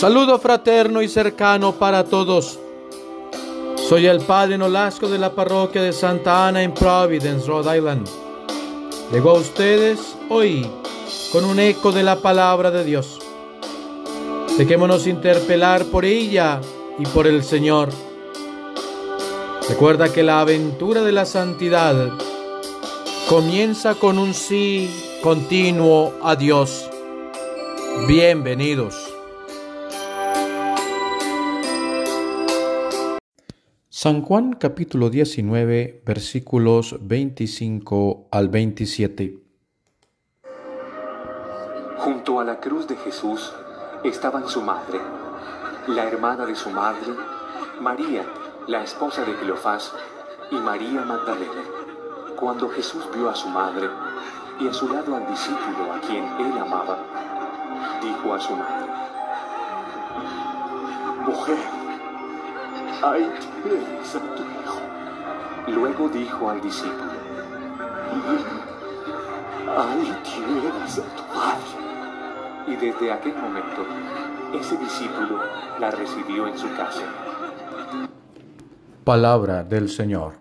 Saludo fraterno y cercano para todos. Soy el padre Nolasco de la parroquia de Santa Ana en Providence, Rhode Island. Llegó a ustedes hoy con un eco de la palabra de Dios. Dejémonos interpelar por ella y por el Señor. Recuerda que la aventura de la santidad comienza con un sí continuo a Dios. Bienvenidos. San Juan capítulo 19 versículos 25 al 27. Junto a la cruz de Jesús estaban su madre, la hermana de su madre, María, la esposa de Cleofás, y María Magdalena. Cuando Jesús vio a su madre y a su lado al discípulo a quien él amaba, dijo a su madre, Mujer, ahí tienes a tu hijo. Luego dijo al discípulo, ahí tienes a tu madre. Y desde aquel momento, ese discípulo la recibió en su casa. Palabra del Señor.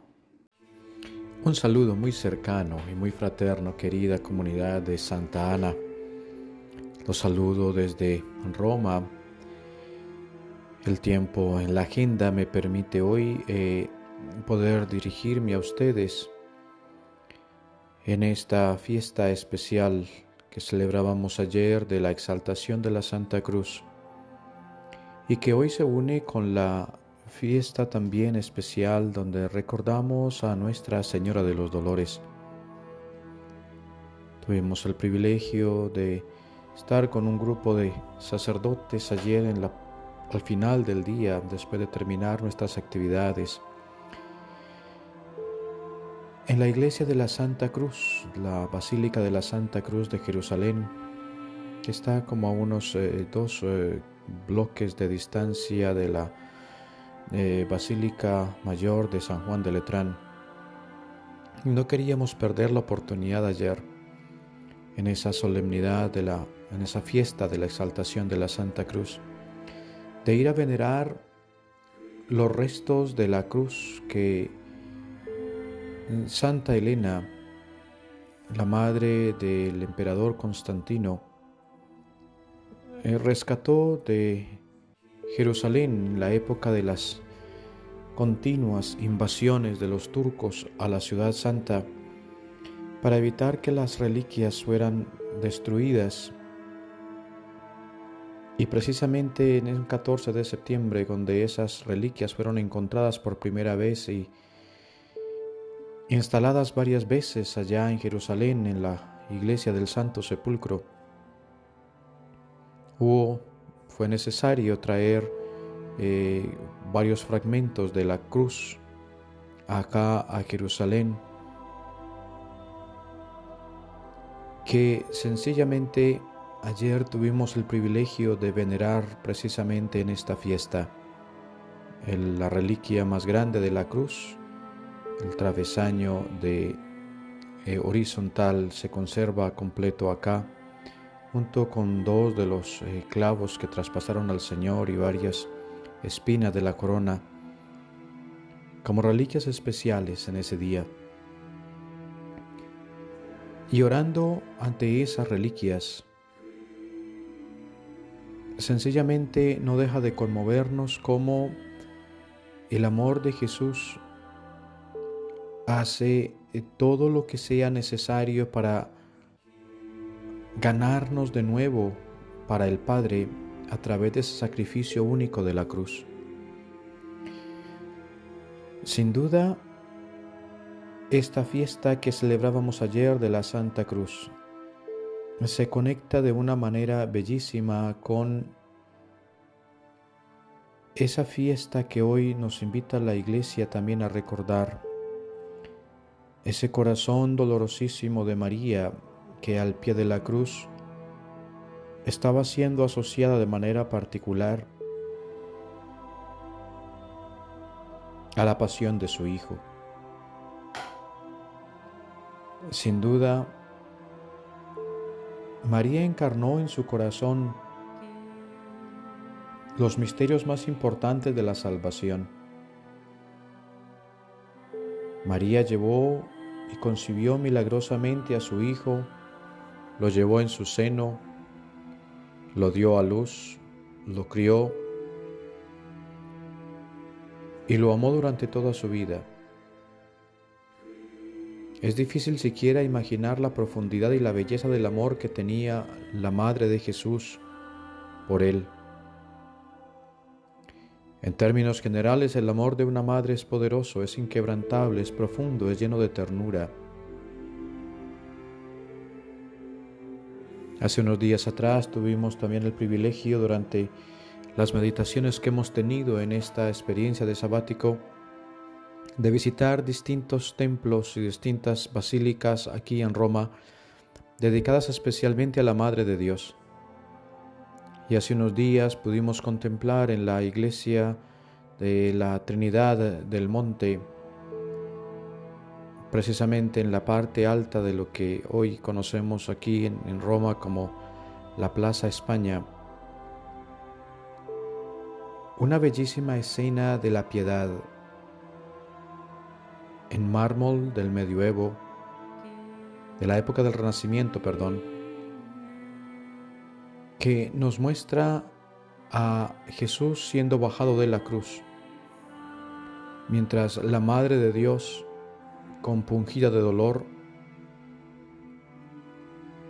Un saludo muy cercano y muy fraterno, querida comunidad de Santa Ana. Los saludo desde Roma. El tiempo en la agenda me permite hoy eh, poder dirigirme a ustedes en esta fiesta especial que celebrábamos ayer de la exaltación de la Santa Cruz y que hoy se une con la fiesta también especial donde recordamos a Nuestra Señora de los Dolores. Tuvimos el privilegio de estar con un grupo de sacerdotes ayer en la, al final del día, después de terminar nuestras actividades, en la iglesia de la Santa Cruz, la Basílica de la Santa Cruz de Jerusalén, que está como a unos eh, dos eh, bloques de distancia de la eh, Basílica Mayor de San Juan de Letrán. No queríamos perder la oportunidad ayer, en esa solemnidad, de la, en esa fiesta de la exaltación de la Santa Cruz, de ir a venerar los restos de la cruz que Santa Elena, la madre del emperador Constantino, eh, rescató de Jerusalén en la época de las continuas invasiones de los turcos a la ciudad santa para evitar que las reliquias fueran destruidas. Y precisamente en el 14 de septiembre, donde esas reliquias fueron encontradas por primera vez y instaladas varias veces allá en Jerusalén, en la iglesia del Santo Sepulcro, hubo, fue necesario traer eh, varios fragmentos de la cruz acá a Jerusalén, que sencillamente ayer tuvimos el privilegio de venerar precisamente en esta fiesta, la reliquia más grande de la cruz, el travesaño de eh, horizontal se conserva completo acá, junto con dos de los eh, clavos que traspasaron al Señor y varias espinas de la corona, como reliquias especiales en ese día. Y orando ante esas reliquias, sencillamente no deja de conmovernos como el amor de Jesús hace eh, todo lo que sea necesario para ganarnos de nuevo para el Padre a través de ese sacrificio único de la cruz. Sin duda, esta fiesta que celebrábamos ayer de la Santa Cruz se conecta de una manera bellísima con esa fiesta que hoy nos invita la Iglesia también a recordar ese corazón dolorosísimo de María que al pie de la cruz estaba siendo asociada de manera particular a la pasión de su Hijo. Sin duda, María encarnó en su corazón los misterios más importantes de la salvación. María llevó y concibió milagrosamente a su Hijo, lo llevó en su seno, lo dio a luz, lo crió y lo amó durante toda su vida. Es difícil siquiera imaginar la profundidad y la belleza del amor que tenía la Madre de Jesús por él. En términos generales, el amor de una madre es poderoso, es inquebrantable, es profundo, es lleno de ternura. Hace unos días atrás tuvimos también el privilegio durante las meditaciones que hemos tenido en esta experiencia de sabático de visitar distintos templos y distintas basílicas aquí en Roma dedicadas especialmente a la Madre de Dios. Y hace unos días pudimos contemplar en la iglesia de la Trinidad del Monte, precisamente en la parte alta de lo que hoy conocemos aquí en, Roma como la Plaza España, una bellísima escena de la piedad en mármol del medioevo, de la época del Renacimiento, perdón, que nos muestra a Jesús siendo bajado de la cruz, mientras la Madre de Dios, compungida de dolor,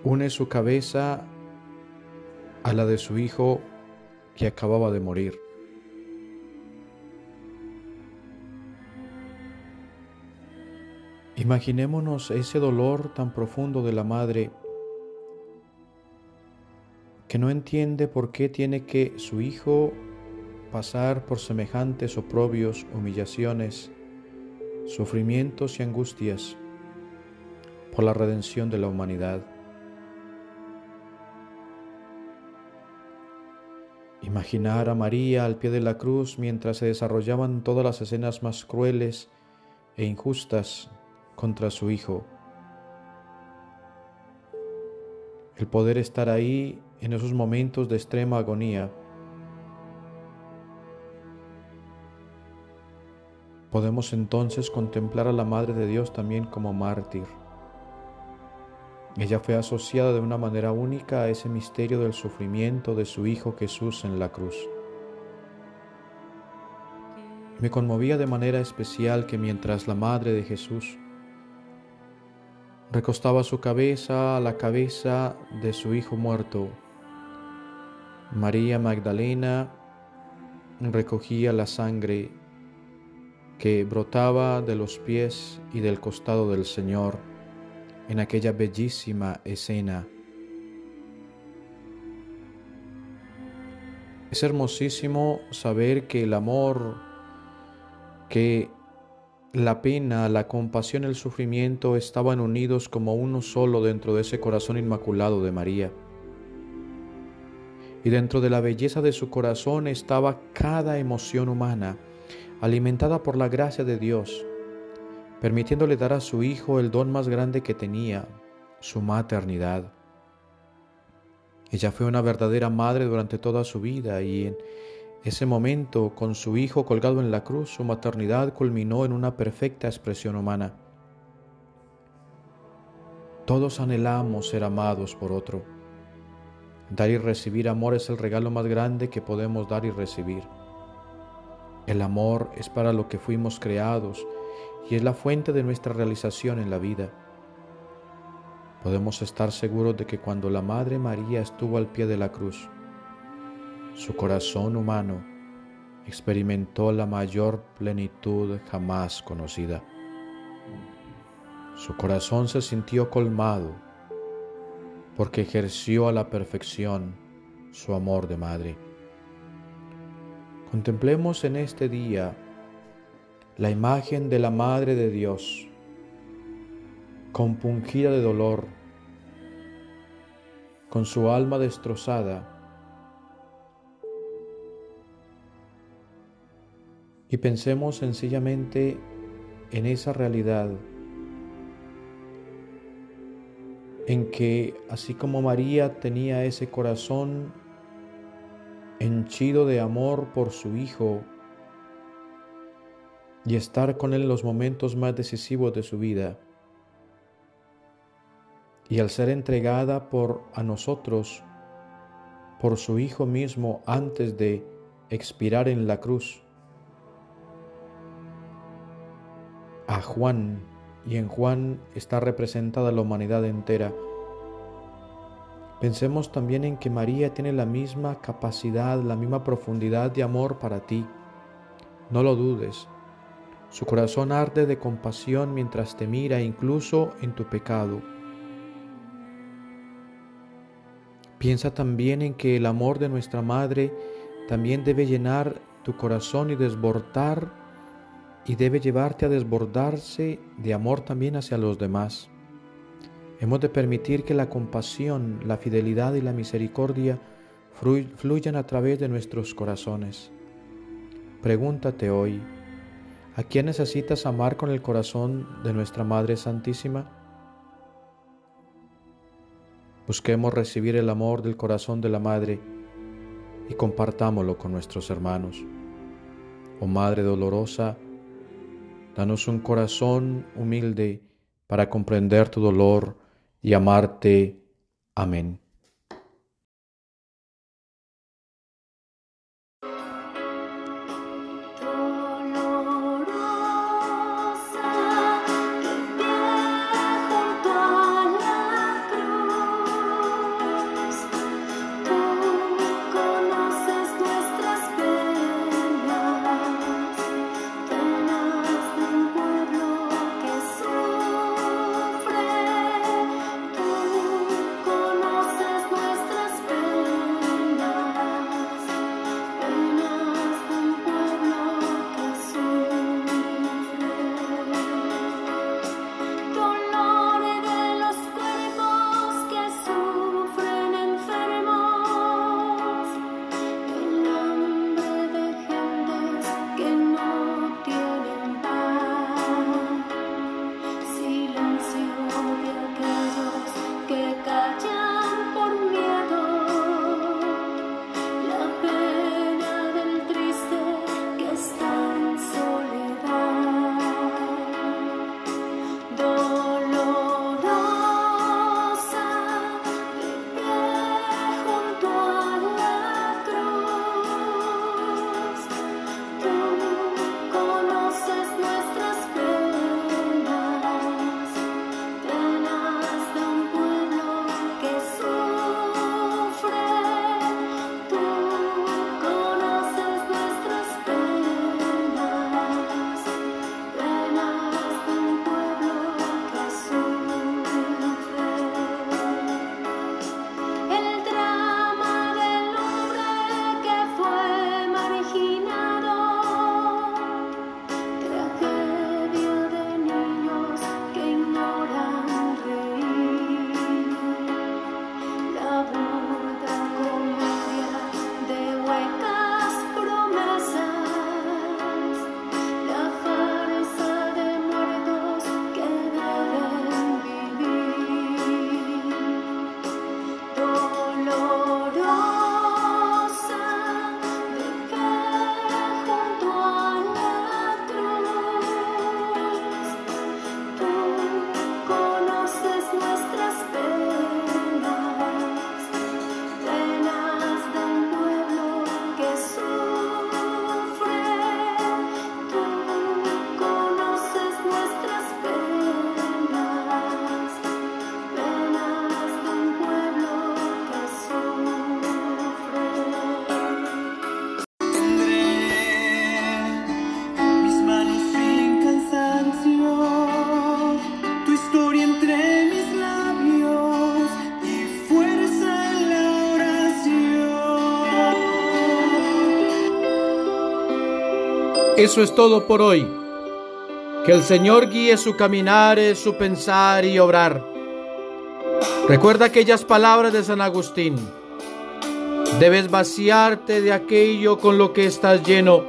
une su cabeza a la de su Hijo que acababa de morir. Imaginémonos ese dolor tan profundo de la Madre que no entiende por qué tiene que su hijo pasar por semejantes oprobios, humillaciones, sufrimientos y angustias por la redención de la humanidad. Imaginar a María al pie de la cruz mientras se desarrollaban todas las escenas más crueles e injustas contra su Hijo. El poder estar ahí en esos momentos de extrema agonía, podemos entonces contemplar a la Madre de Dios también como mártir. Ella fue asociada de una manera única a ese misterio del sufrimiento de su Hijo Jesús en la cruz. Me conmovía de manera especial que mientras la Madre de Jesús recostaba su cabeza a la cabeza de su Hijo muerto, María Magdalena recogía la sangre que brotaba de los pies y del costado del Señor en aquella bellísima escena. Es hermosísimo saber que el amor, que la pena, la compasión, el sufrimiento estaban unidos como uno solo dentro de ese corazón inmaculado de María y dentro de la belleza de su corazón estaba cada emoción humana, alimentada por la gracia de Dios, permitiéndole dar a su Hijo el don más grande que tenía, su maternidad. Ella fue una verdadera madre durante toda su vida y en ese momento, con su Hijo colgado en la cruz, su maternidad culminó en una perfecta expresión humana. Todos anhelamos ser amados por otro Dar y recibir amor es el regalo más grande que podemos dar y recibir. El amor es para lo que fuimos creados y es la fuente de nuestra realización en la vida. Podemos estar seguros de que cuando la Madre María estuvo al pie de la cruz, su corazón humano experimentó la mayor plenitud jamás conocida. Su corazón se sintió colmado porque ejerció a la perfección su amor de madre. Contemplemos en este día la imagen de la Madre de Dios, compungida de dolor, con su alma destrozada, y pensemos sencillamente en esa realidad, en que así como María tenía ese corazón henchido de amor por su Hijo, y estar con Él en los momentos más decisivos de su vida. Y al ser entregada por a nosotros, por su Hijo mismo antes de expirar en la cruz, a Juan, y en Juan está representada la humanidad entera, Pensemos también en que María tiene la misma capacidad, la misma profundidad de amor para ti. No lo dudes. Su corazón arde de compasión mientras te mira incluso en tu pecado. Piensa también en que el amor de nuestra Madre también debe llenar tu corazón y desbordar y debe llevarte a desbordarse de amor también hacia los demás. Hemos de permitir que la compasión, la fidelidad y la misericordia fluyan a través de nuestros corazones. Pregúntate hoy, ¿A quién necesitas amar con el corazón de nuestra Madre Santísima? Busquemos recibir el amor del corazón de la Madre y compartámoslo con nuestros hermanos. Oh Madre dolorosa, danos un corazón humilde para comprender tu dolor y amarte. Amén. Eso es todo por hoy. Que el Señor guíe su caminar, su pensar y obrar. Recuerda aquellas palabras de San Agustín. Debes vaciarte de aquello con lo que estás lleno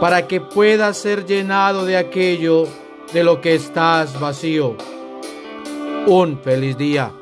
para que puedas ser llenado de aquello de lo que estás vacío. Un feliz día.